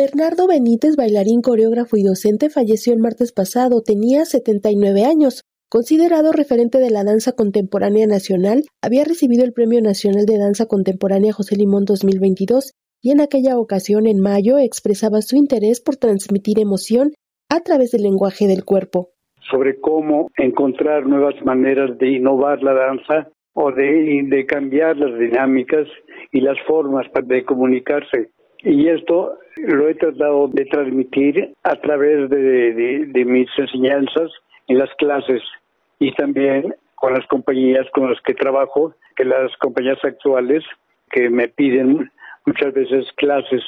Bernardo Benítez, bailarín, coreógrafo y docente, falleció el martes pasado. Tenía 79 años. Considerado referente de la danza contemporánea nacional, había recibido el Premio Nacional de Danza Contemporánea José Limón 2022 y en aquella ocasión, en mayo, expresaba su interés por transmitir emoción a través del lenguaje del cuerpo. Sobre cómo encontrar nuevas maneras de innovar la danza o de, de cambiar las dinámicas y las formas de comunicarse. Y esto lo he tratado de transmitir a través de, mis enseñanzas en las clases y también con las compañías con las que trabajo, que las compañías actuales que me piden muchas veces clases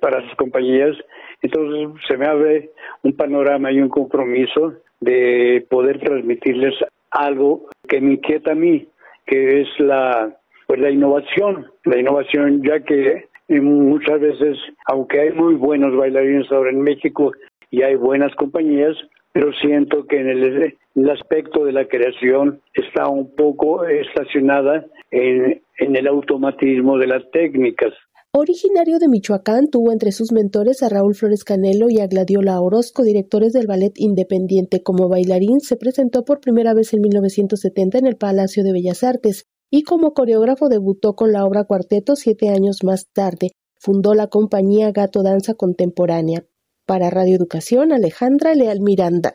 para sus compañías. Entonces se me abre un panorama y un compromiso de poder transmitirles algo que me inquieta a mí, que es la pues la innovación, la innovación ya que muchas veces, aunque hay muy buenos bailarines ahora en México y hay buenas compañías, pero siento que en el, aspecto de la creación está un poco estacionada en, en el automatismo de las técnicas. Originario de Michoacán, tuvo entre sus mentores a Raúl Flores Canelo y a Gladiola Orozco, directores del Ballet Independiente. Como bailarín, se presentó por primera vez en 1970 en el Palacio de Bellas Artes y como coreógrafo debutó con la obra Cuarteto siete años más tarde. Fundó la compañía Gato Danza Contemporánea. Para Radio Educación, Alejandra Leal Miranda.